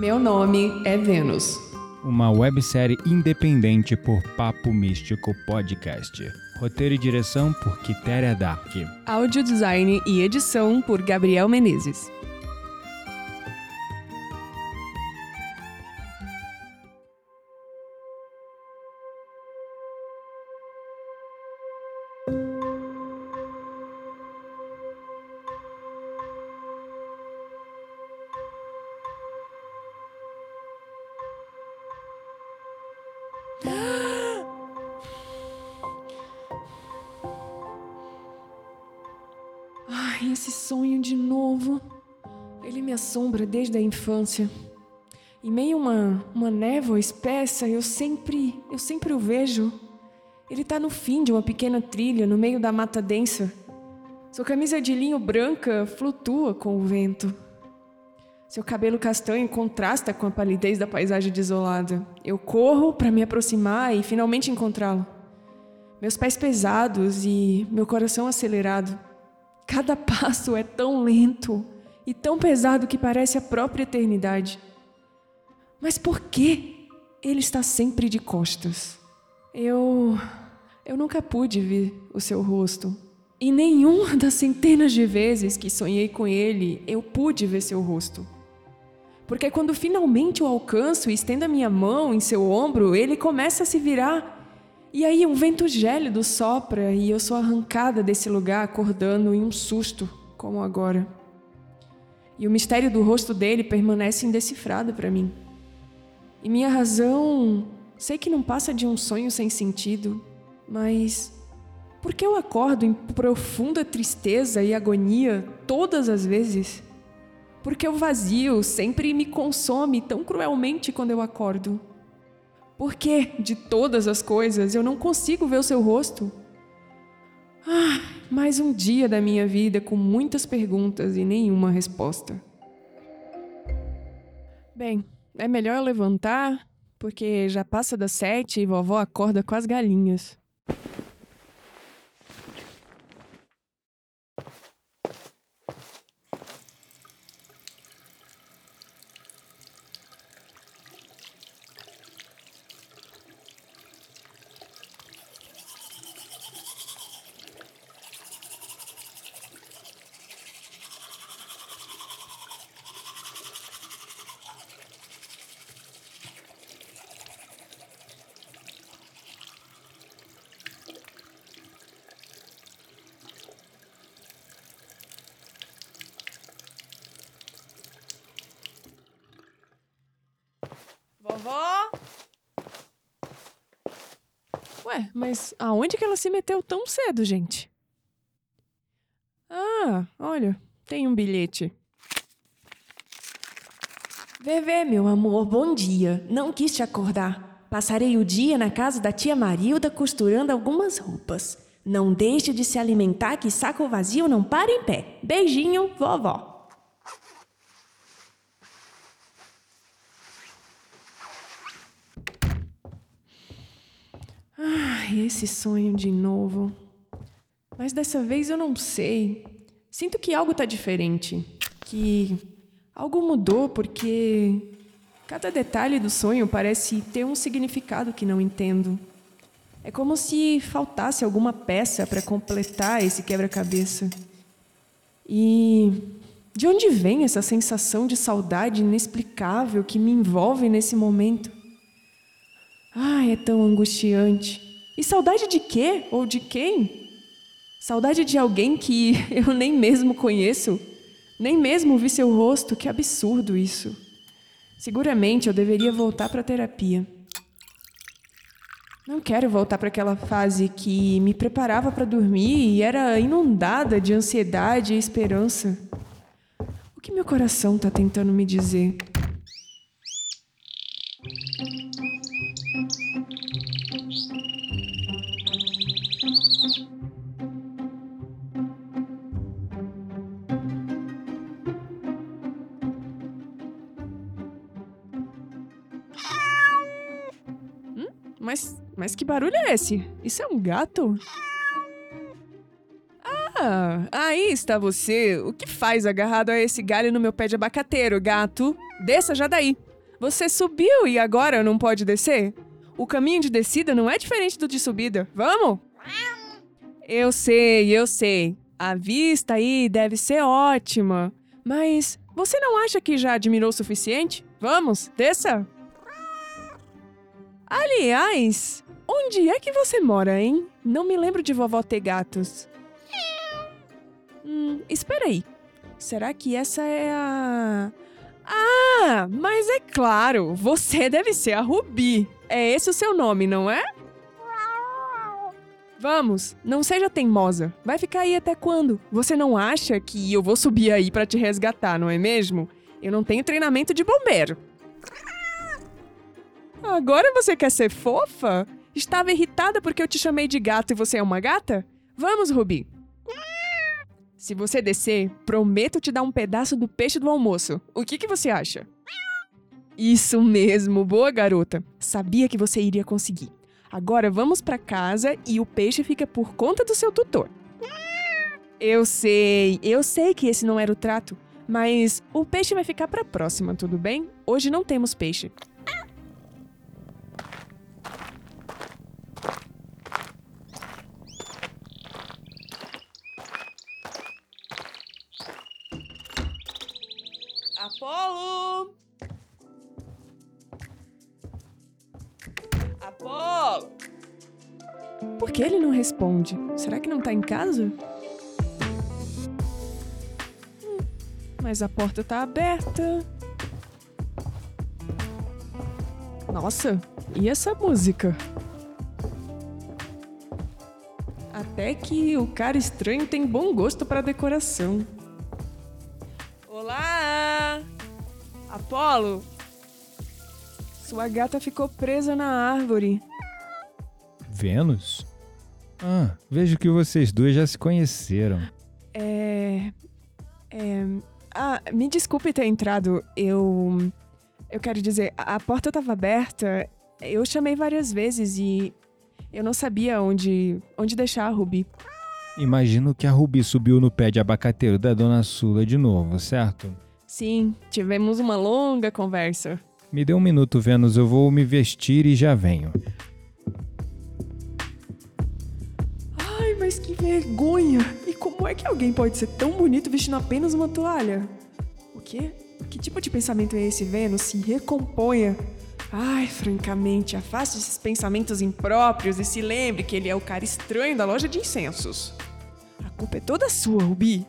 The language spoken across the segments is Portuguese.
Meu nome é Vênus. Uma websérie independente por Papo Místico Podcast. Roteiro e direção por Quitéria Dark. Áudio design e edição por Gabriel Menezes. Infância. Em meio a uma, uma névoa espessa, eu sempre, eu sempre o vejo. Ele está no fim de uma pequena trilha, no meio da mata densa. Sua camisa de linho branca flutua com o vento. Seu cabelo castanho contrasta com a palidez da paisagem desolada. Eu corro para me aproximar e finalmente encontrá-lo. Meus pés pesados e meu coração acelerado. Cada passo é tão lento e tão pesado que parece a própria eternidade. Mas por que ele está sempre de costas? Eu. Eu nunca pude ver o seu rosto. E nenhuma das centenas de vezes que sonhei com ele, eu pude ver seu rosto. Porque quando finalmente o alcanço e estendo a minha mão em seu ombro, ele começa a se virar e aí um vento gélido sopra e eu sou arrancada desse lugar acordando em um susto, como agora. E o mistério do rosto dele permanece indecifrado para mim. E minha razão, sei que não passa de um sonho sem sentido, mas por que eu acordo em profunda tristeza e agonia todas as vezes? Porque o vazio sempre me consome tão cruelmente quando eu acordo. Por que, de todas as coisas, eu não consigo ver o seu rosto? Ah, mais um dia da minha vida com muitas perguntas e nenhuma resposta. Bem, é melhor levantar, porque já passa das sete e vovó acorda com as galinhas. Vovó? Ué, mas aonde que ela se meteu tão cedo, gente? Ah, olha, tem um bilhete. Vevê, meu amor, bom dia. Não quis te acordar. Passarei o dia na casa da tia Marilda costurando algumas roupas. Não deixe de se alimentar que saco vazio não para em pé. Beijinho, vovó. Ai, esse sonho de novo. Mas dessa vez eu não sei. Sinto que algo tá diferente. Que algo mudou porque cada detalhe do sonho parece ter um significado que não entendo. É como se faltasse alguma peça para completar esse quebra-cabeça. E de onde vem essa sensação de saudade inexplicável que me envolve nesse momento? Ai, é tão angustiante. E saudade de quê? Ou de quem? Saudade de alguém que eu nem mesmo conheço, nem mesmo vi seu rosto. Que absurdo isso. Seguramente eu deveria voltar para a terapia. Não quero voltar para aquela fase que me preparava para dormir e era inundada de ansiedade e esperança. O que meu coração está tentando me dizer? Mas, que barulho é esse? Isso é um gato? Ah, aí está você. O que faz agarrado a esse galho no meu pé de abacateiro, gato? Desça já daí. Você subiu e agora não pode descer? O caminho de descida não é diferente do de subida. Vamos? Eu sei, eu sei. A vista aí deve ser ótima. Mas você não acha que já admirou o suficiente? Vamos, desça! Aliás, onde é que você mora, hein? Não me lembro de vovó ter gatos. Hum, espera aí. Será que essa é a. Ah, mas é claro, você deve ser a Rubi. É esse o seu nome, não é? Vamos, não seja teimosa. Vai ficar aí até quando? Você não acha que eu vou subir aí para te resgatar, não é mesmo? Eu não tenho treinamento de bombeiro. Agora você quer ser fofa? Estava irritada porque eu te chamei de gato e você é uma gata? Vamos, Rubi. Se você descer, prometo te dar um pedaço do peixe do almoço. O que, que você acha? Isso mesmo, boa garota. Sabia que você iria conseguir. Agora vamos para casa e o peixe fica por conta do seu tutor. Eu sei, eu sei que esse não era o trato, mas o peixe vai ficar para próxima, tudo bem? Hoje não temos peixe. Apolo! Apolo! Por que ele não responde? Será que não tá em casa? Mas a porta tá aberta. Nossa, e essa música? Até que o cara estranho tem bom gosto para decoração. Apolo! Sua gata ficou presa na árvore. Vênus? Ah, vejo que vocês dois já se conheceram. É. É. Ah, me desculpe ter entrado. Eu. Eu quero dizer, a porta estava aberta. Eu chamei várias vezes e. Eu não sabia onde. onde deixar a Ruby. Imagino que a Rubi subiu no pé de abacateiro da Dona Sula de novo, certo? Sim, tivemos uma longa conversa. Me dê um minuto, Vênus, eu vou me vestir e já venho. Ai, mas que vergonha! E como é que alguém pode ser tão bonito vestindo apenas uma toalha? O quê? Que tipo de pensamento é esse, Vênus? Se recomponha. Ai, francamente, afaste esses pensamentos impróprios e se lembre que ele é o cara estranho da loja de incensos. A culpa é toda sua, Rubi.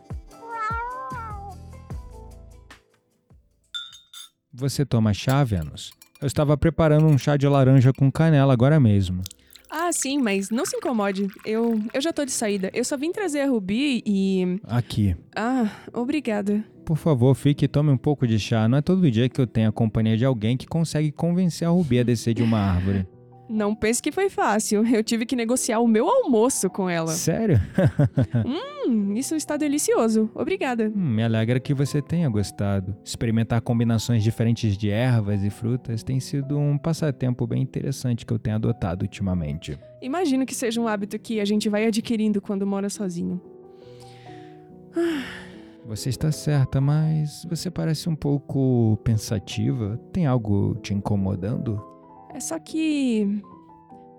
Você toma chá, Vênus? Eu estava preparando um chá de laranja com canela agora mesmo. Ah, sim, mas não se incomode. Eu, eu já tô de saída. Eu só vim trazer a Rubi e. Aqui. Ah, obrigada. Por favor, fique e tome um pouco de chá. Não é todo dia que eu tenho a companhia de alguém que consegue convencer a Rubi a descer de uma árvore. Não pense que foi fácil. Eu tive que negociar o meu almoço com ela. Sério? Hum, isso está delicioso. Obrigada. Hum, me alegra que você tenha gostado. Experimentar combinações diferentes de ervas e frutas tem sido um passatempo bem interessante que eu tenho adotado ultimamente. Imagino que seja um hábito que a gente vai adquirindo quando mora sozinho. Você está certa, mas você parece um pouco pensativa. Tem algo te incomodando? É só que.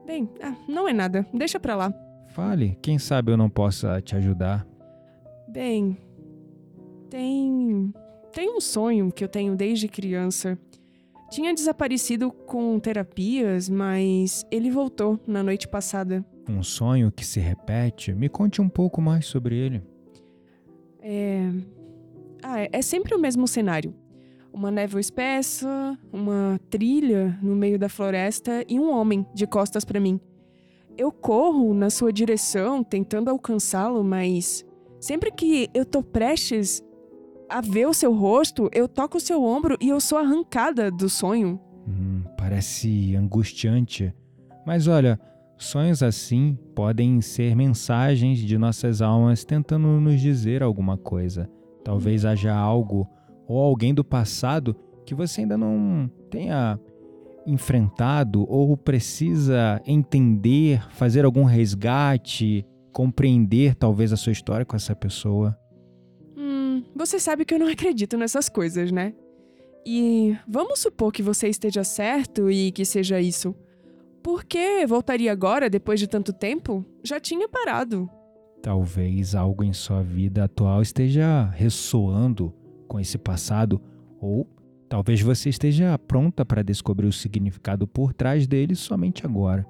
Bem, ah, não é nada. Deixa pra lá. Fale, quem sabe eu não possa te ajudar. Bem, tem. Tem um sonho que eu tenho desde criança. Tinha desaparecido com terapias, mas ele voltou na noite passada. Um sonho que se repete? Me conte um pouco mais sobre ele. É. Ah, é- é sempre o mesmo cenário. Uma névoa espessa, uma trilha no meio da floresta e um homem de costas pra mim. Eu corro na sua direção, tentando alcançá-lo, mas sempre que eu tô prestes a ver o seu rosto, eu toco o seu ombro e eu sou arrancada do sonho. Hum, parece angustiante. Mas olha, sonhos assim podem ser mensagens de nossas almas tentando nos dizer alguma coisa. Talvez haja algo ou alguém do passado que você ainda não tenha enfrentado ou precisa entender, fazer algum resgate, compreender talvez a sua história com essa pessoa. Hum, você sabe que eu não acredito nessas coisas, né? E vamos supor que você esteja certo e que seja isso. Por que voltaria agora, depois de tanto tempo? Já tinha parado. Talvez algo em sua vida atual esteja ressoando com esse passado, ou talvez você esteja pronta para descobrir o significado por trás dele somente agora.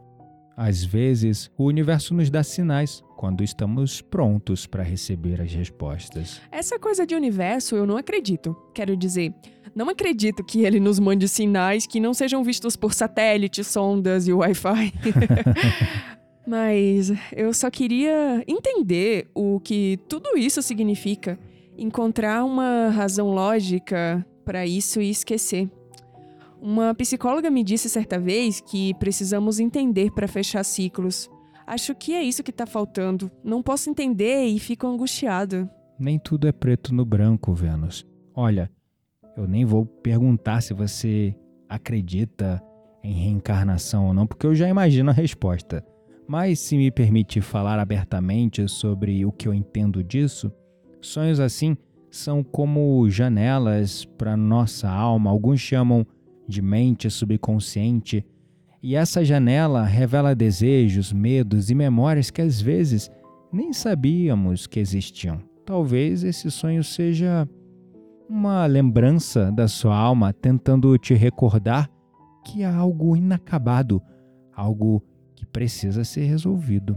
Às vezes, o universo nos dá sinais quando estamos prontos para receber as respostas. Essa coisa de universo eu não acredito. Quero dizer, não acredito que ele nos mande sinais que não sejam vistos por satélites, sondas e Wi-Fi. Mas eu só queria entender o que tudo isso significa, encontrar uma razão lógica para isso e esquecer. Uma psicóloga me disse certa vez que precisamos entender para fechar ciclos. Acho que é isso que tá faltando. Não posso entender e fico angustiada. Nem tudo é preto no branco, Vênus. Olha, eu nem vou perguntar se você acredita em reencarnação ou não, porque eu já imagino a resposta. Mas se me permitir falar abertamente sobre o que eu entendo disso, sonhos assim são como janelas para nossa alma, alguns chamam de mente subconsciente, e essa janela revela desejos, medos e memórias que às vezes nem sabíamos que existiam. Talvez esse sonho seja uma lembrança da sua alma tentando te recordar que há algo inacabado, algo que precisa ser resolvido.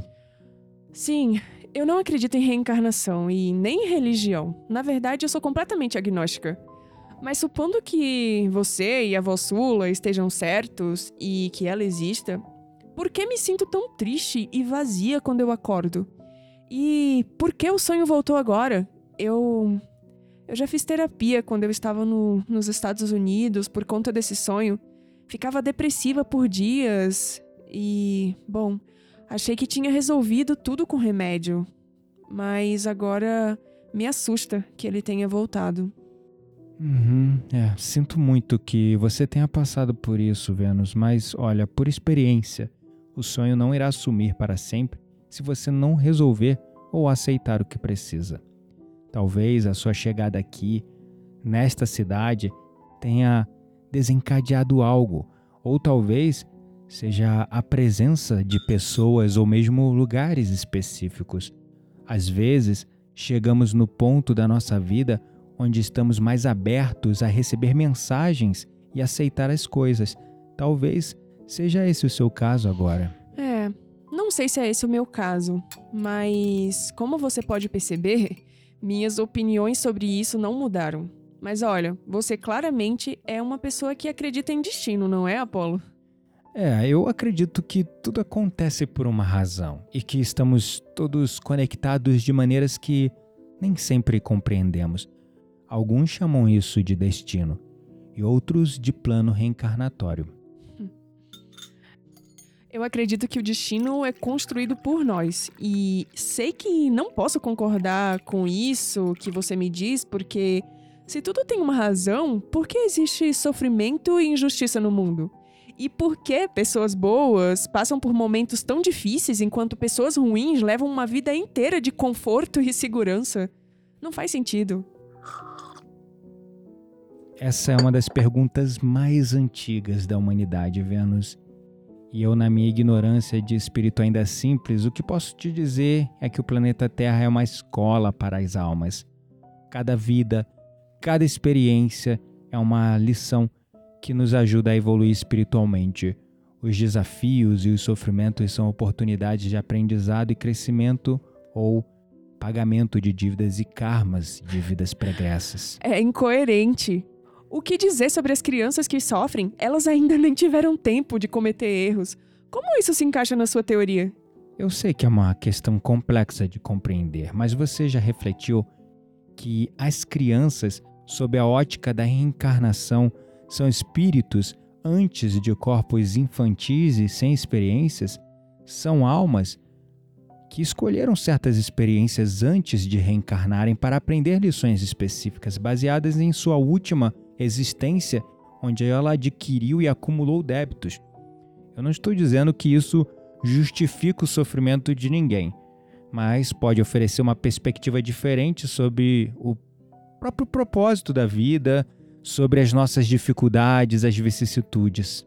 Sim, eu não acredito em reencarnação e nem em religião. Na verdade, eu sou completamente agnóstica. Mas supondo que você e a avó Sula estejam certos e que ela exista, por que me sinto tão triste e vazia quando eu acordo? E por que o sonho voltou agora? Eu. Eu já fiz terapia quando eu estava no, nos Estados Unidos por conta desse sonho. Ficava depressiva por dias e. Bom, achei que tinha resolvido tudo com remédio. Mas agora me assusta que ele tenha voltado. Uhum, é, sinto muito que você tenha passado por isso, Vênus, mas olha, por experiência, o sonho não irá sumir para sempre se você não resolver ou aceitar o que precisa. Talvez a sua chegada aqui, nesta cidade, tenha desencadeado algo, ou talvez seja a presença de pessoas ou mesmo lugares específicos. Às vezes, chegamos no ponto da nossa vida onde estamos mais abertos a receber mensagens e aceitar as coisas. Talvez seja esse o seu caso agora. É, não sei se é esse o meu caso, mas como você pode perceber, minhas opiniões sobre isso não mudaram. Mas olha, você claramente é uma pessoa que acredita em destino, não é, Apolo? É, eu acredito que tudo acontece por uma razão e que estamos todos conectados de maneiras que nem sempre compreendemos. Alguns chamam isso de destino e outros de plano reencarnatório. Eu acredito que o destino é construído por nós e sei que não posso concordar com isso que você me diz, porque se tudo tem uma razão, por que existe sofrimento e injustiça no mundo? E por que pessoas boas passam por momentos tão difíceis enquanto pessoas ruins levam uma vida inteira de conforto e segurança? Não faz sentido. Essa é uma das perguntas mais antigas da humanidade, Vênus. E eu, na minha ignorância de espírito ainda simples, o que posso te dizer é que o planeta Terra é uma escola para as almas. Cada vida, cada experiência é uma lição que nos ajuda a evoluir espiritualmente. Os desafios e os sofrimentos são oportunidades de aprendizado e crescimento ou pagamento de dívidas e karmas de vidas pregressas. É incoerente. O que dizer sobre as crianças que sofrem? Elas ainda nem tiveram tempo de cometer erros. Como isso se encaixa na sua teoria? Eu sei que é uma questão complexa de compreender, mas você já refletiu que as crianças, sob a ótica da reencarnação, são espíritos antes de corpos infantis e sem experiências? São almas que escolheram certas experiências antes de reencarnarem para aprender lições específicas baseadas em sua última existência onde ela adquiriu e acumulou débitos. Eu não estou dizendo que isso justifica o sofrimento de ninguém, mas pode oferecer uma perspectiva diferente sobre o próprio propósito da vida, sobre as nossas dificuldades, as vicissitudes.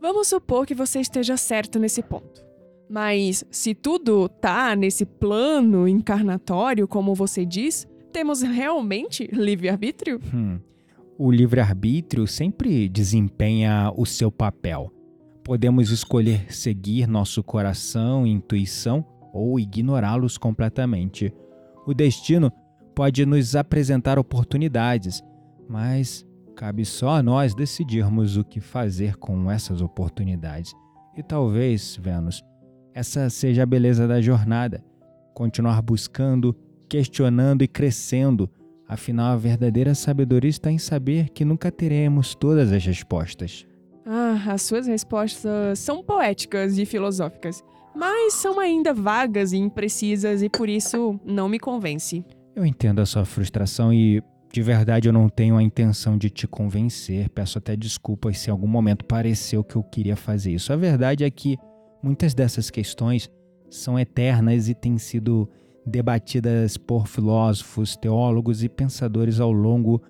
Vamos supor que você esteja certo nesse ponto. Mas se tudo tá nesse plano encarnatório, como você diz, temos realmente livre-arbítrio? Hum. O livre-arbítrio sempre desempenha o seu papel. Podemos escolher seguir nosso coração e intuição ou ignorá-los completamente. O destino pode nos apresentar oportunidades, mas cabe só a nós decidirmos o que fazer com essas oportunidades. E talvez, Vênus, essa seja a beleza da jornada. Continuar buscando, questionando e crescendo. Afinal, a verdadeira sabedoria está em saber que nunca teremos todas as respostas. Ah, as suas respostas são poéticas e filosóficas, mas são ainda vagas e imprecisas e por isso não me convence. Eu entendo a sua frustração e de verdade eu não tenho a intenção de te convencer. Peço até desculpas se em algum momento pareceu que eu queria fazer isso. A verdade é que muitas dessas questões são eternas e têm sido debatidas por filósofos, teólogos e pensadores ao longo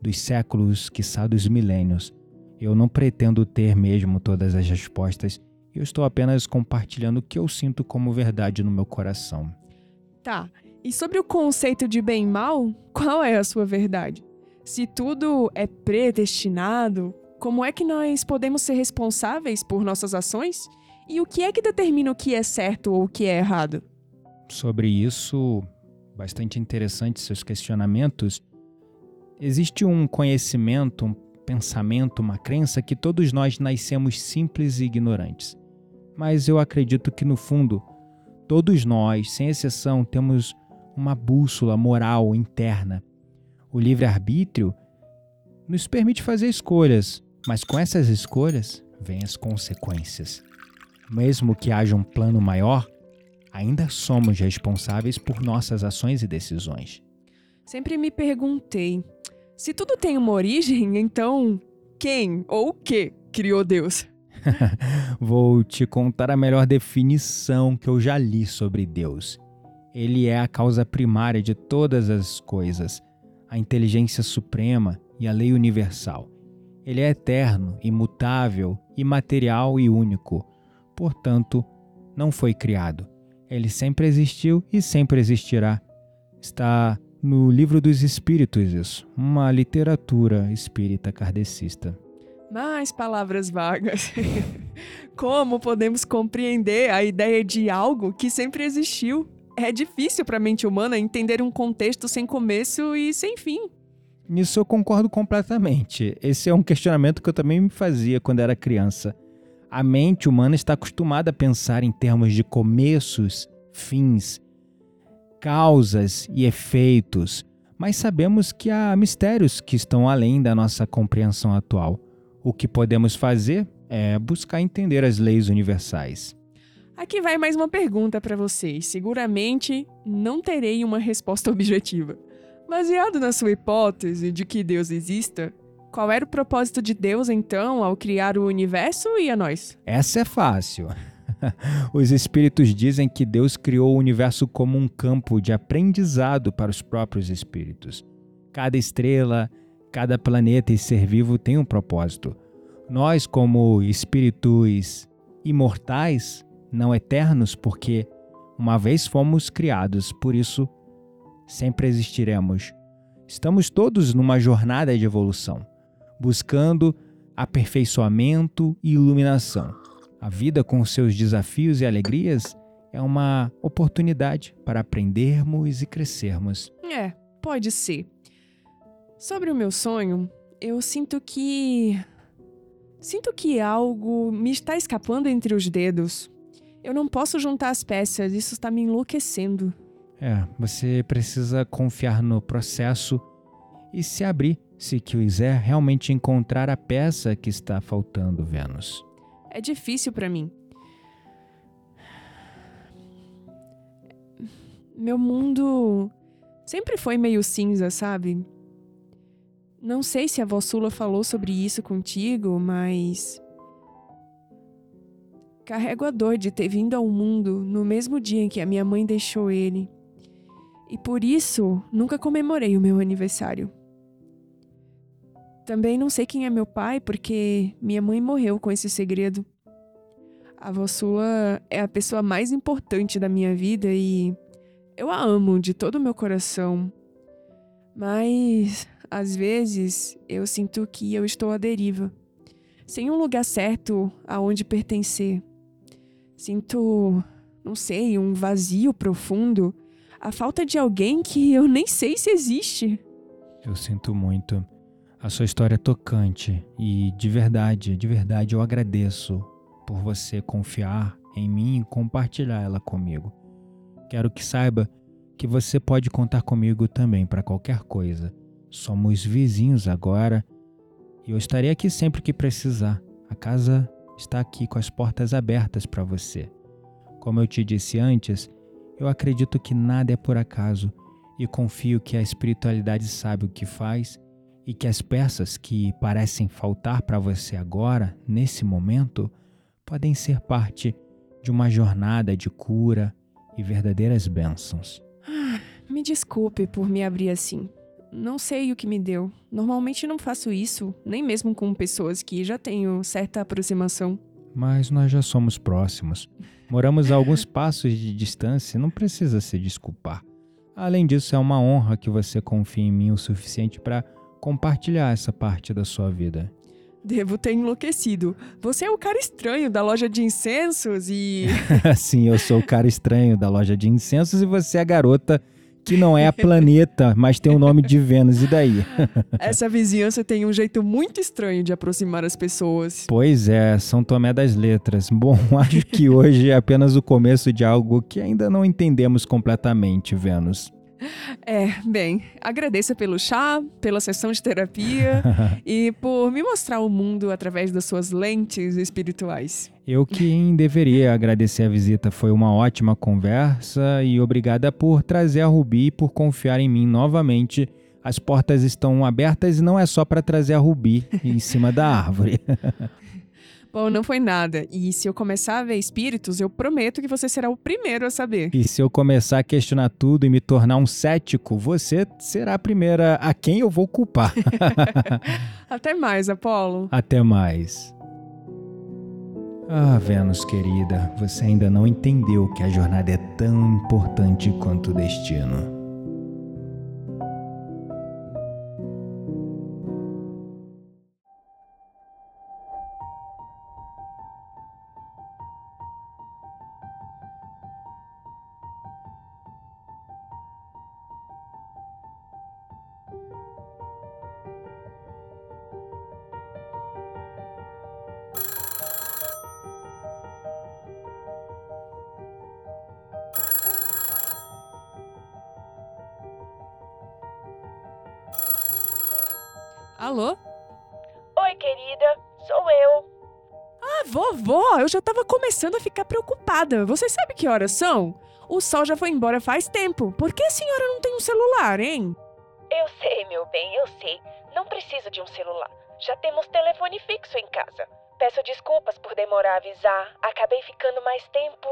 dos séculos, quiçá dos milênios. Eu não pretendo ter mesmo todas as respostas, eu estou apenas compartilhando o que eu sinto como verdade no meu coração. Tá, e sobre o conceito de bem e mal, qual é a sua verdade? Se tudo é predestinado, como é que nós podemos ser responsáveis por nossas ações? E o que é que determina o que é certo ou o que é errado? Sobre isso, bastante interessante seus questionamentos. Existe um conhecimento, um pensamento, uma crença que todos nós nascemos simples e ignorantes. Mas eu acredito que no fundo, todos nós, sem exceção, temos uma bússola moral interna. O livre-arbítrio nos permite fazer escolhas, mas com essas escolhas vêm as consequências. Mesmo que haja um plano maior, ainda somos responsáveis por nossas ações e decisões. Sempre me perguntei: se tudo tem uma origem, então quem ou o que criou Deus? Vou te contar a melhor definição que eu já li sobre Deus. Ele é a causa primária de todas as coisas, a inteligência suprema e a lei universal. Ele é eterno, imutável, imaterial e único. Portanto, não foi criado. Ele sempre existiu e sempre existirá. Está no Livro dos Espíritos, isso, uma literatura espírita kardecista. Mais palavras vagas. Como podemos compreender a ideia de algo que sempre existiu? É difícil para a mente humana entender um contexto sem começo e sem fim. Nisso eu concordo completamente. Esse é um questionamento que eu também me fazia quando era criança. A mente humana está acostumada a pensar em termos de começos, fins, causas e efeitos, mas sabemos que há mistérios que estão além da nossa compreensão atual. O que podemos fazer é buscar entender as leis universais. Aqui vai mais uma pergunta para vocês. Seguramente não terei uma resposta objetiva. Baseado na sua hipótese de que Deus exista, qual era o propósito de Deus então ao criar o universo e a nós? Essa é fácil. Os espíritos dizem que Deus criou o universo como um campo de aprendizado para os próprios espíritos. Cada estrela, cada planeta e ser vivo tem um propósito. Nós, como espíritos imortais, não eternos, porque uma vez fomos criados, por isso sempre existiremos. Estamos todos numa jornada de evolução, buscando aperfeiçoamento e iluminação. A vida, com seus desafios e alegrias, é uma oportunidade para aprendermos e crescermos. É, pode ser. Sobre o meu sonho, eu sinto que. Sinto que algo me está escapando entre os dedos. Eu não posso juntar as peças, isso está me enlouquecendo. É, você precisa confiar no processo e se abrir se quiser realmente encontrar a peça que está faltando, Vênus é difícil para mim. Meu mundo sempre foi meio cinza, sabe? Não sei se a Vossula falou sobre isso contigo, mas. Carrego a dor de ter vindo ao mundo no mesmo dia em que a minha mãe deixou ele. E por isso nunca comemorei o meu aniversário. Também não sei quem é meu pai, porque minha mãe morreu com esse segredo. A avó sua é a pessoa mais importante da minha vida e eu a amo de todo o meu coração. Mas, às vezes, eu sinto que eu estou à deriva, sem um lugar certo aonde pertencer. Sinto, não sei, um vazio profundo, a falta de alguém que eu nem sei se existe. Eu sinto muito. A sua história é tocante e de verdade, de verdade eu agradeço por você confiar em mim e compartilhar ela comigo. Quero que saiba que você pode contar comigo também para qualquer coisa. Somos vizinhos agora e eu estarei aqui sempre que precisar. A casa está aqui com as portas abertas para você. Como eu te disse antes, eu acredito que nada é por acaso e confio que a espiritualidade sabe o que faz e que as peças que parecem faltar para você agora, nesse momento, podem ser parte de uma jornada de cura e verdadeiras bênçãos. Ah, me desculpe por me abrir assim. Não sei o que me deu. Normalmente não faço isso, nem mesmo com pessoas que já tenho certa aproximação. Mas nós já somos próximos. Moramos a alguns passos de distância, não precisa se desculpar. Além disso, é uma honra que você confie em mim o suficiente para compartilhar essa parte da sua vida. Devo ter enlouquecido. Você é o cara estranho da loja de incensos e. Sim, eu sou o cara estranho da loja de incensos e você é a garota que não é a planeta, mas tem o nome de Vênus, e daí? Essa vizinhança tem um jeito muito estranho de aproximar as pessoas. Pois é, São Tomé das Letras. Bom, acho que hoje é apenas o começo de algo que ainda não entendemos completamente, Vênus. É, bem, agradeça pelo chá, pela sessão de terapia e por me mostrar o mundo através das suas lentes espirituais. Eu quem deveria agradecer a visita. Foi uma ótima conversa e obrigada por trazer a Rubi e por confiar em mim novamente. As portas estão abertas e não é só para trazer a Rubi em cima da árvore. Bom, não foi nada. E se eu começar a ver espíritos, eu prometo que você será o primeiro a saber. E se eu começar a questionar tudo e me tornar um cético, você será a primeira a quem eu vou culpar. Até mais, Apolo. Até mais. Ah, Vênus querida, você ainda não entendeu que a jornada é tão importante quanto o destino. Começando a ficar preocupada. Você sabe que horas são? O sol já foi embora faz tempo. Por que a senhora não tem um celular, hein? Eu sei, meu bem, eu sei. Não precisa de um celular. Já temos telefone fixo em casa. Peço desculpas por demorar a avisar. Acabei ficando mais tempo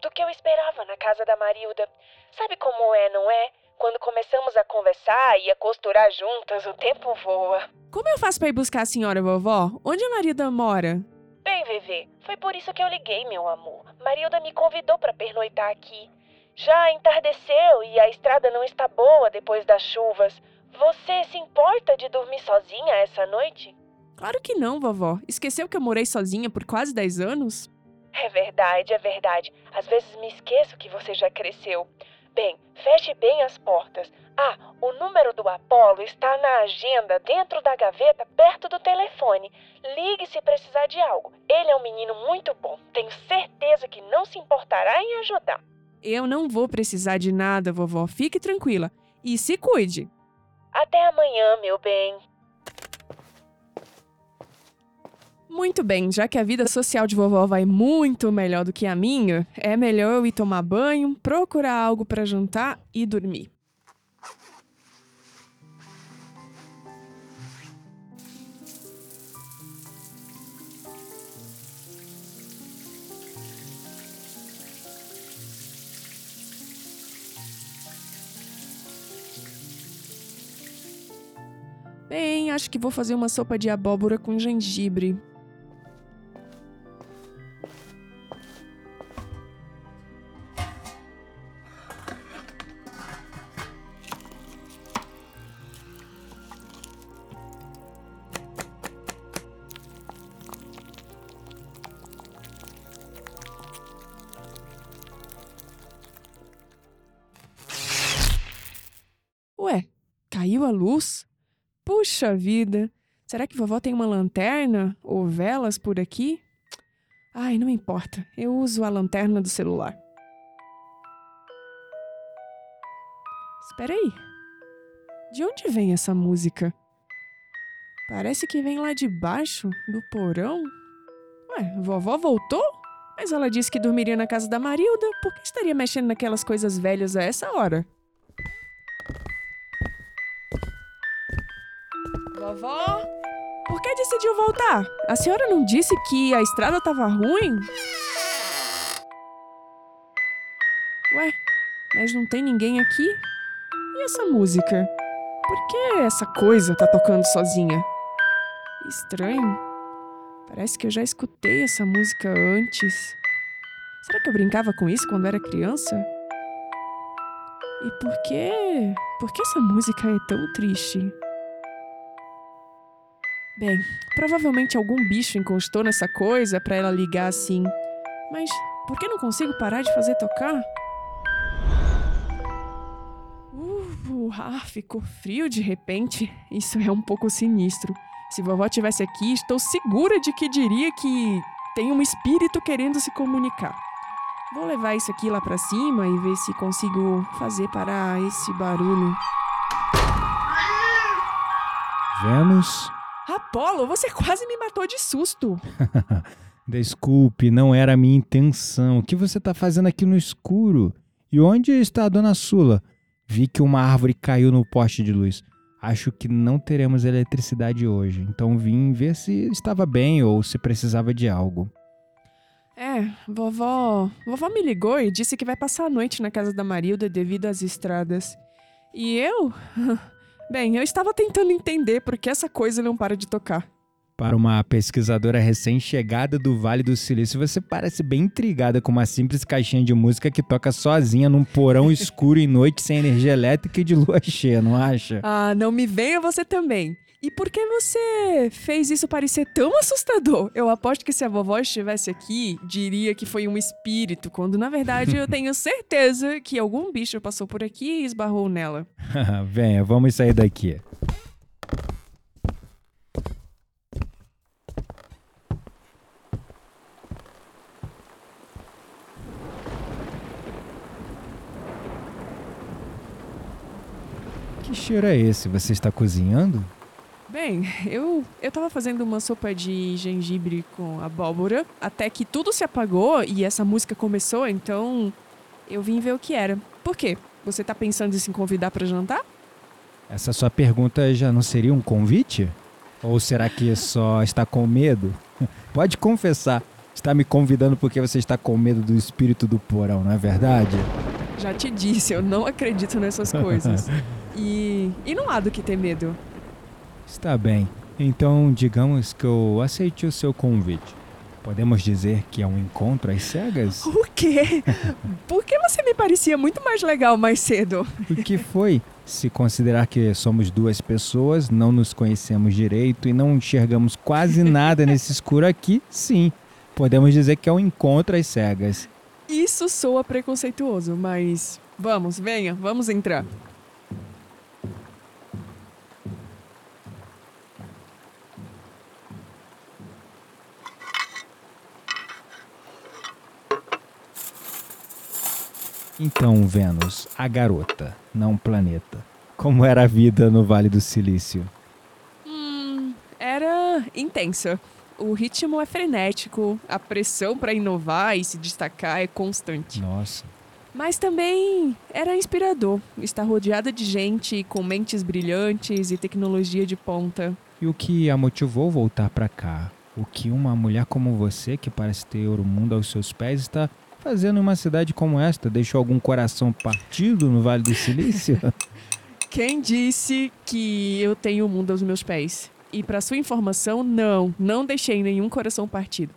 do que eu esperava na casa da Marilda. Sabe como é, não é? Quando começamos a conversar e a costurar juntas, o tempo voa. Como eu faço para ir buscar a senhora, vovó? Onde a Marilda mora? Bem, Vevê, foi por isso que eu liguei, meu amor. Marilda me convidou para pernoitar aqui. Já entardeceu e a estrada não está boa depois das chuvas. Você se importa de dormir sozinha essa noite? Claro que não, vovó. Esqueceu que eu morei sozinha por quase 10 anos? É verdade, é verdade. Às vezes me esqueço que você já cresceu. Bem, feche bem as portas. Ah, o número do Apolo está na agenda dentro da gaveta perto do telefone. Ligue se precisar de algo. Ele é um menino muito bom. Tenho certeza que não se importará em ajudar. Eu não vou precisar de nada, vovó. Fique tranquila. E se cuide. Até amanhã, meu bem. Muito bem, já que a vida social de vovó vai muito melhor do que a minha, é melhor eu ir tomar banho, procurar algo para jantar e dormir. Bem, acho que vou fazer uma sopa de abóbora com gengibre. Caiu a luz? Puxa vida! Será que vovó tem uma lanterna ou velas por aqui? Ai, não importa. Eu uso a lanterna do celular. Espera aí. De onde vem essa música? Parece que vem lá de baixo, do porão. Ué, vovó voltou? Mas ela disse que dormiria na casa da Marilda. Por que estaria mexendo naquelas coisas velhas a essa hora? Vovó? Por que decidiu voltar? A senhora não disse que a estrada estava ruim? Ué, mas não tem ninguém aqui? E essa música? Por que essa coisa tá tocando sozinha? Estranho. Parece que eu já escutei essa música antes. Será que eu brincava com isso quando era criança? E por que. Por que essa música é tão triste? Bem, provavelmente algum bicho encostou nessa coisa para ela ligar assim. Mas por que não consigo parar de fazer tocar? Uh, ah, ficou frio de repente. Isso é um pouco sinistro. Se vovó tivesse aqui, estou segura de que diria que tem um espírito querendo se comunicar. Vou levar isso aqui lá para cima e ver se consigo fazer parar esse barulho. Vênus, Apolo, você quase me matou de susto. Desculpe, não era a minha intenção. O que você está fazendo aqui no escuro? E onde está a dona Sula? Vi que uma árvore caiu no poste de luz. Acho que não teremos eletricidade hoje, então vim ver se estava bem ou se precisava de algo. É, vovó. Vovó me ligou e disse que vai passar a noite na casa da Marilda devido às estradas. E eu? Bem, eu estava tentando entender por que essa coisa não para de tocar. Para uma pesquisadora recém-chegada do Vale do Silício, você parece bem intrigada com uma simples caixinha de música que toca sozinha num porão escuro em noite sem energia elétrica e de lua cheia, não acha? Ah, não me venha você também. E por que você fez isso parecer tão assustador? Eu aposto que se a vovó estivesse aqui, diria que foi um espírito, quando na verdade eu tenho certeza que algum bicho passou por aqui e esbarrou nela. Venha, vamos sair daqui. Que cheiro é esse? Você está cozinhando? Bem, eu, eu tava fazendo uma sopa de gengibre com abóbora, até que tudo se apagou e essa música começou, então eu vim ver o que era. Por quê? Você tá pensando em se convidar para jantar? Essa sua pergunta já não seria um convite? Ou será que só está com medo? Pode confessar. Está me convidando porque você está com medo do espírito do porão, não é verdade? Já te disse, eu não acredito nessas coisas. E, e não há do que ter medo. Está bem. Então, digamos que eu aceite o seu convite. Podemos dizer que é um encontro às cegas? O quê? Por que você me parecia muito mais legal mais cedo? O que foi? Se considerar que somos duas pessoas, não nos conhecemos direito e não enxergamos quase nada nesse escuro aqui, sim. Podemos dizer que é um encontro às cegas. Isso soa preconceituoso, mas vamos, venha, vamos entrar. Então, Vênus, a garota, não o planeta. Como era a vida no Vale do Silício? Hum, era intensa. O ritmo é frenético, a pressão para inovar e se destacar é constante. Nossa. Mas também era inspirador estar rodeada de gente com mentes brilhantes e tecnologia de ponta. E o que a motivou voltar para cá? O que uma mulher como você, que parece ter o mundo aos seus pés, está fazendo em uma cidade como esta? Deixou algum coração partido no Vale do Silício? Quem disse que eu tenho o mundo aos meus pés? E para sua informação, não, não deixei nenhum coração partido.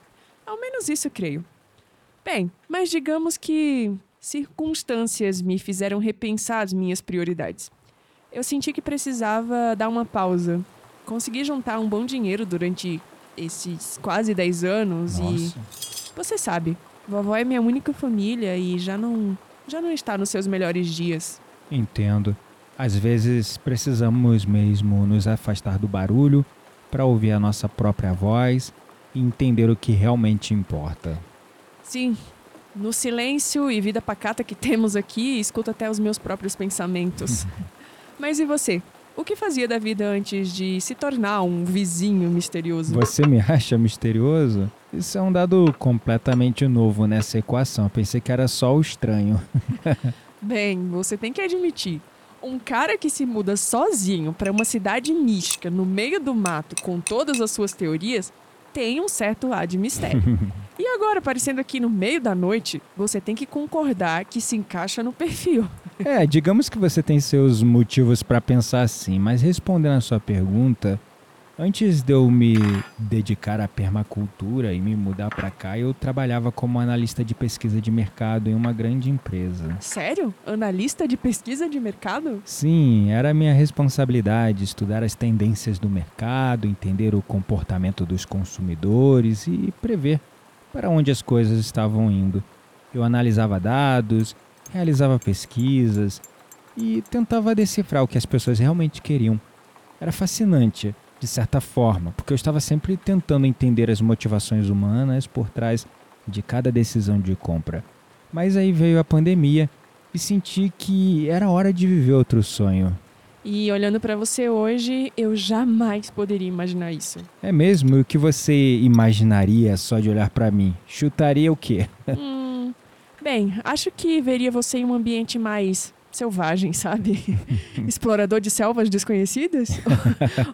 Ao menos isso eu creio. Bem, mas digamos que circunstâncias me fizeram repensar as minhas prioridades. Eu senti que precisava dar uma pausa. Consegui juntar um bom dinheiro durante esses quase 10 anos Nossa. e você sabe, vovó é minha única família e já não já não está nos seus melhores dias. Entendo. Às vezes precisamos mesmo nos afastar do barulho para ouvir a nossa própria voz e entender o que realmente importa. Sim, no silêncio e vida pacata que temos aqui, escuto até os meus próprios pensamentos. Mas e você? O que fazia da vida antes de se tornar um vizinho misterioso? Você me acha misterioso? Isso é um dado completamente novo nessa equação. Pensei que era só o estranho. Bem, você tem que admitir. Um cara que se muda sozinho para uma cidade mística no meio do mato com todas as suas teorias tem um certo ar de mistério. e agora, aparecendo aqui no meio da noite, você tem que concordar que se encaixa no perfil. É, digamos que você tem seus motivos para pensar assim, mas respondendo a sua pergunta, antes de eu me dedicar à permacultura e me mudar para cá, eu trabalhava como analista de pesquisa de mercado em uma grande empresa. Sério? Analista de pesquisa de mercado? Sim, era minha responsabilidade estudar as tendências do mercado, entender o comportamento dos consumidores e prever para onde as coisas estavam indo. Eu analisava dados, realizava pesquisas e tentava decifrar o que as pessoas realmente queriam. Era fascinante, de certa forma, porque eu estava sempre tentando entender as motivações humanas por trás de cada decisão de compra. Mas aí veio a pandemia e senti que era hora de viver outro sonho. E olhando para você hoje, eu jamais poderia imaginar isso. É mesmo? E o que você imaginaria só de olhar para mim? Chutaria o quê? hum, bem, acho que veria você em um ambiente mais selvagem, sabe? Explorador de selvas desconhecidas?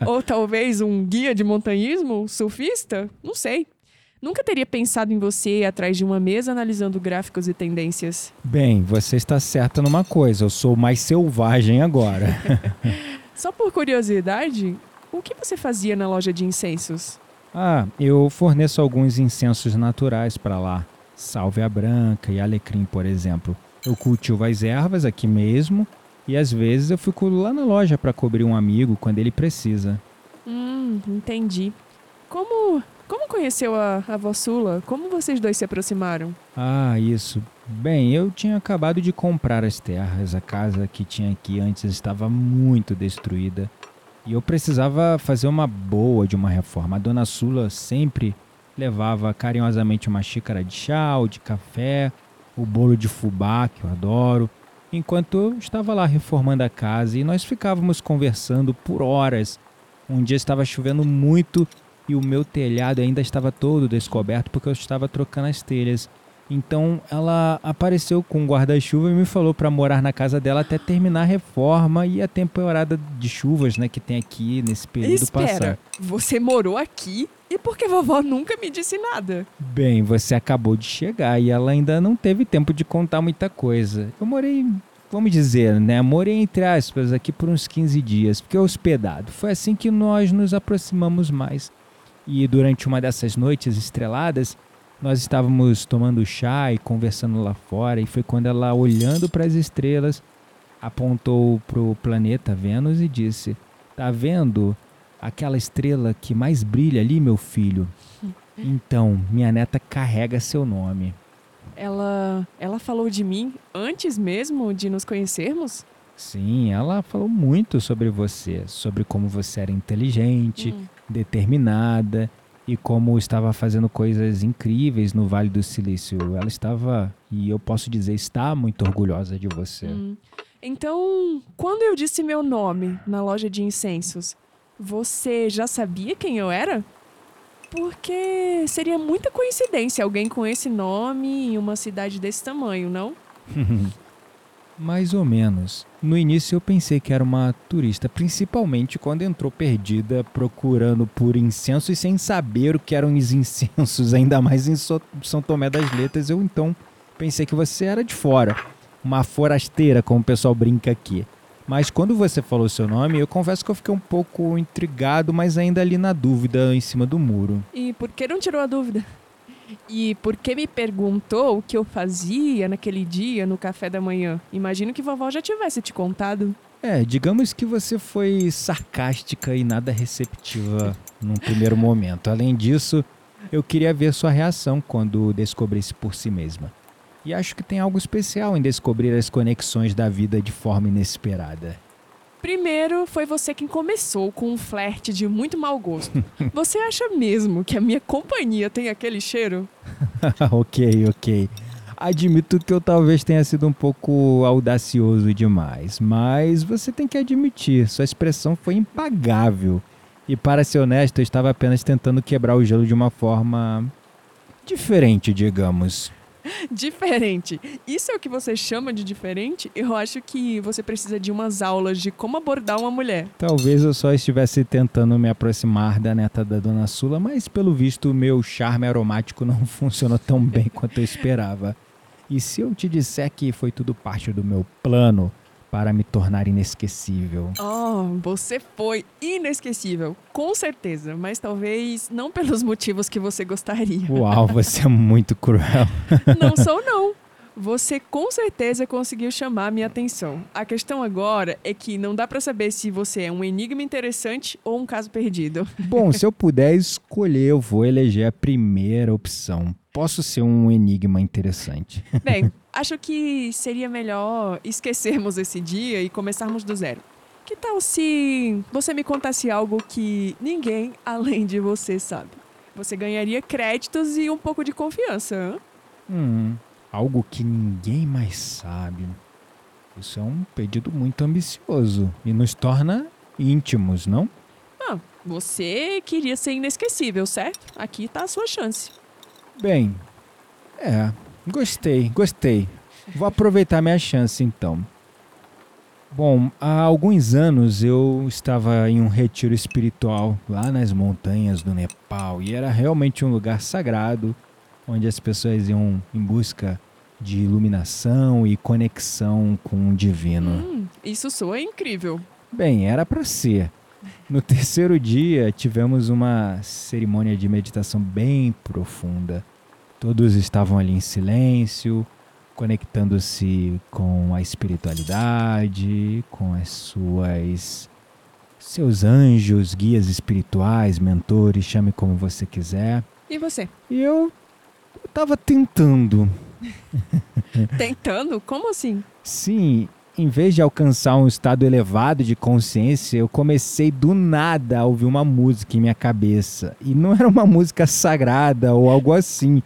ou, ou talvez um guia de montanhismo? Surfista? Não sei. Nunca teria pensado em você atrás de uma mesa analisando gráficos e tendências. Bem, você está certa numa coisa, eu sou mais selvagem agora. Só por curiosidade, o que você fazia na loja de incensos? ah, eu forneço alguns incensos naturais para lá. Sálvia branca e alecrim, por exemplo. Eu cultivo as ervas aqui mesmo e às vezes eu fico lá na loja para cobrir um amigo quando ele precisa. Hum, entendi. Como como conheceu a, a Vossula? Como vocês dois se aproximaram? Ah, isso. Bem, eu tinha acabado de comprar as terras. A casa que tinha aqui antes estava muito destruída. E eu precisava fazer uma boa de uma reforma. A dona Sula sempre levava carinhosamente uma xícara de chá ou de café, o bolo de fubá, que eu adoro, enquanto eu estava lá reformando a casa e nós ficávamos conversando por horas. Um dia estava chovendo muito e o meu telhado ainda estava todo descoberto porque eu estava trocando as telhas. Então ela apareceu com um guarda-chuva e me falou para morar na casa dela até terminar a reforma e a temporada de chuvas, né, que tem aqui nesse período Espera, passar. você morou aqui? E por que vovó nunca me disse nada? Bem, você acabou de chegar e ela ainda não teve tempo de contar muita coisa. Eu morei, vamos dizer, né, morei entre aspas aqui por uns 15 dias, fiquei hospedado. Foi assim que nós nos aproximamos mais. E durante uma dessas noites estreladas, nós estávamos tomando chá e conversando lá fora, e foi quando ela, olhando para as estrelas, apontou para o planeta Vênus e disse: Tá vendo aquela estrela que mais brilha ali, meu filho? Então, minha neta carrega seu nome. Ela, ela falou de mim antes mesmo de nos conhecermos? Sim, ela falou muito sobre você, sobre como você era inteligente, Hum. determinada e como estava fazendo coisas incríveis no Vale do Silício. Ela estava, e eu posso dizer, está muito orgulhosa de você. Hum. Então, quando eu disse meu nome na loja de incensos, você já sabia quem eu era? Porque seria muita coincidência alguém com esse nome em uma cidade desse tamanho, não? Mais ou menos. No início eu pensei que era uma turista, principalmente quando entrou perdida procurando por incenso e sem saber o que eram os incensos, ainda mais em São Tomé das Letras. Eu então pensei que você era de fora, uma forasteira, como o pessoal brinca aqui. Mas quando você falou seu nome, eu confesso que eu fiquei um pouco intrigado, mas ainda ali na dúvida em cima do muro. E por que não tirou a dúvida? E por que me perguntou o que eu fazia naquele dia no café da manhã? Imagino que vovó já tivesse te contado. É, digamos que você foi sarcástica e nada receptiva num primeiro momento. Além disso, eu queria ver sua reação quando descobrisse por si mesma. E acho que tem algo especial em descobrir as conexões da vida de forma inesperada. Primeiro, foi você quem começou com um flerte de muito mau gosto. Você acha mesmo que a minha companhia tem aquele cheiro? ok, ok. Admito que eu talvez tenha sido um pouco audacioso demais, mas você tem que admitir, sua expressão foi impagável. E para ser honesto, eu estava apenas tentando quebrar o gelo de uma forma diferente, digamos. Diferente. Isso é o que você chama de diferente? Eu acho que você precisa de umas aulas de como abordar uma mulher. Talvez eu só estivesse tentando me aproximar da neta da Dona Sula, mas pelo visto meu charme aromático não funcionou tão bem quanto eu esperava. E se eu te disser que foi tudo parte do meu plano, para me tornar inesquecível. Oh, você foi inesquecível, com certeza, mas talvez não pelos motivos que você gostaria. Uau, você é muito cruel. não sou não. Você com certeza conseguiu chamar minha atenção. A questão agora é que não dá para saber se você é um enigma interessante ou um caso perdido. Bom, se eu puder escolher, eu vou eleger a primeira opção. Posso ser um enigma interessante. Bem, acho que seria melhor esquecermos esse dia e começarmos do zero. Que tal se você me contasse algo que ninguém além de você sabe? Você ganharia créditos e um pouco de confiança. Hein? Hum, algo que ninguém mais sabe. Isso é um pedido muito ambicioso e nos torna íntimos, não? Ah, você queria ser inesquecível, certo? Aqui está a sua chance. Bem, é, gostei, gostei. Vou aproveitar minha chance então. Bom, há alguns anos eu estava em um retiro espiritual lá nas montanhas do Nepal e era realmente um lugar sagrado onde as pessoas iam em busca de iluminação e conexão com o divino. Hum, isso soa incrível. Bem, era para ser. No terceiro dia, tivemos uma cerimônia de meditação bem profunda. Todos estavam ali em silêncio, conectando-se com a espiritualidade, com as suas seus anjos, guias espirituais, mentores, chame como você quiser. E você? E eu estava tentando. tentando? Como assim? Sim, em vez de alcançar um estado elevado de consciência, eu comecei do nada a ouvir uma música em minha cabeça. E não era uma música sagrada ou algo assim.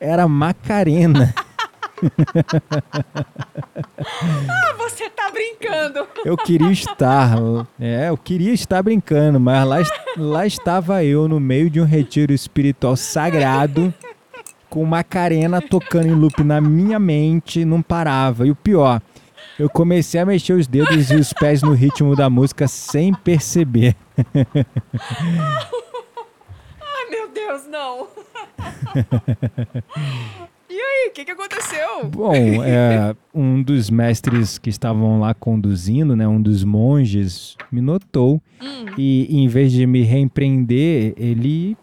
Era Macarena. ah, você tá brincando. Eu queria estar, é, eu queria estar brincando, mas lá, lá estava eu no meio de um retiro espiritual sagrado com Macarena tocando em loop na minha mente, não parava. E o pior, eu comecei a mexer os dedos e os pés no ritmo da música sem perceber. Ai, meu Deus, não. E aí, o que, que aconteceu? Bom, é, um dos mestres que estavam lá conduzindo, né, um dos monges, me notou hum. e em vez de me repreender, ele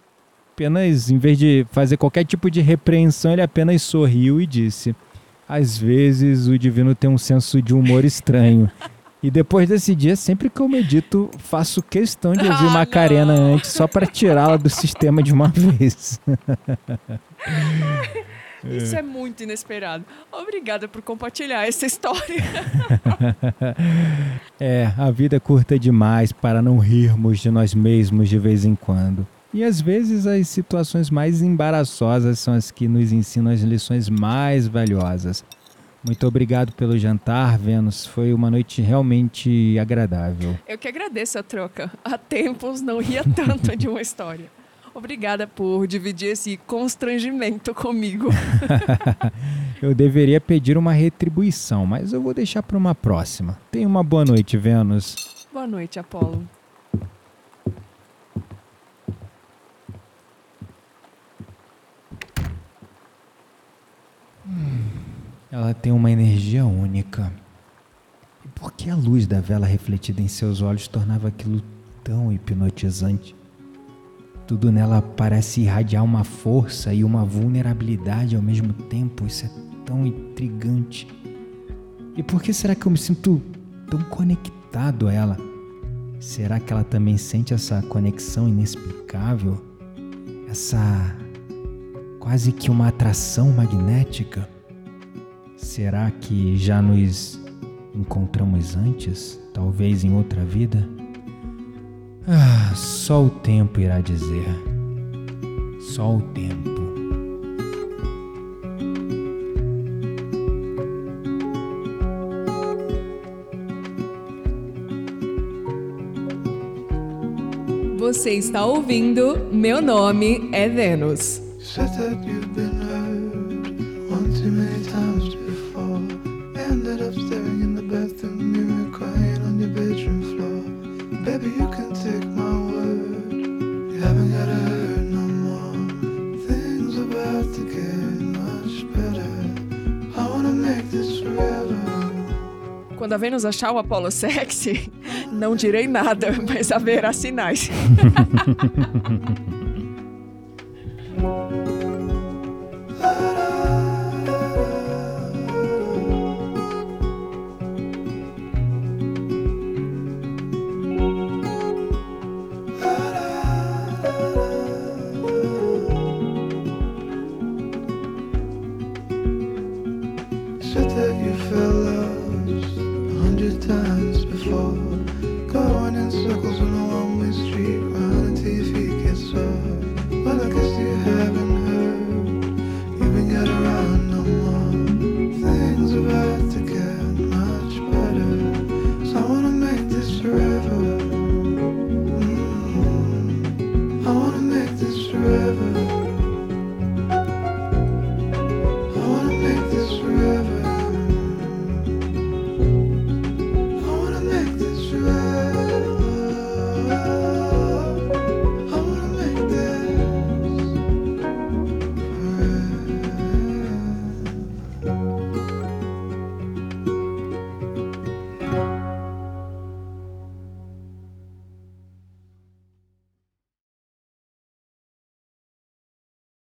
apenas, em vez de fazer qualquer tipo de repreensão, ele apenas sorriu e disse: Às vezes o divino tem um senso de humor estranho. E depois desse dia, sempre que eu medito, faço questão de ouvir ah, Macarena não. antes, só para tirá-la do sistema de uma vez. Isso é muito inesperado. Obrigada por compartilhar essa história. é, a vida é curta demais para não rirmos de nós mesmos de vez em quando. E às vezes as situações mais embaraçosas são as que nos ensinam as lições mais valiosas. Muito obrigado pelo jantar, Vênus. Foi uma noite realmente agradável. Eu que agradeço a troca. Há tempos não ria tanto de uma história. Obrigada por dividir esse constrangimento comigo. eu deveria pedir uma retribuição, mas eu vou deixar para uma próxima. Tenha uma boa noite, Vênus. Boa noite, Apolo. Ela tem uma energia única. Por que a luz da vela refletida em seus olhos tornava aquilo tão hipnotizante? Tudo nela parece irradiar uma força e uma vulnerabilidade ao mesmo tempo. Isso é tão intrigante. E por que será que eu me sinto tão conectado a ela? Será que ela também sente essa conexão inexplicável? Essa quase que uma atração magnética? Será que já nos encontramos antes? Talvez em outra vida? Ah, só o tempo irá dizer. Só o tempo. Você está ouvindo Meu Nome é Vênus. Baby, you can take my word. You haven't gotta hurt no more. Things about to get much better. I wanna make this forever. Quando a Vênus achar o Apollo sexy, não direi nada, mas haverá sinais.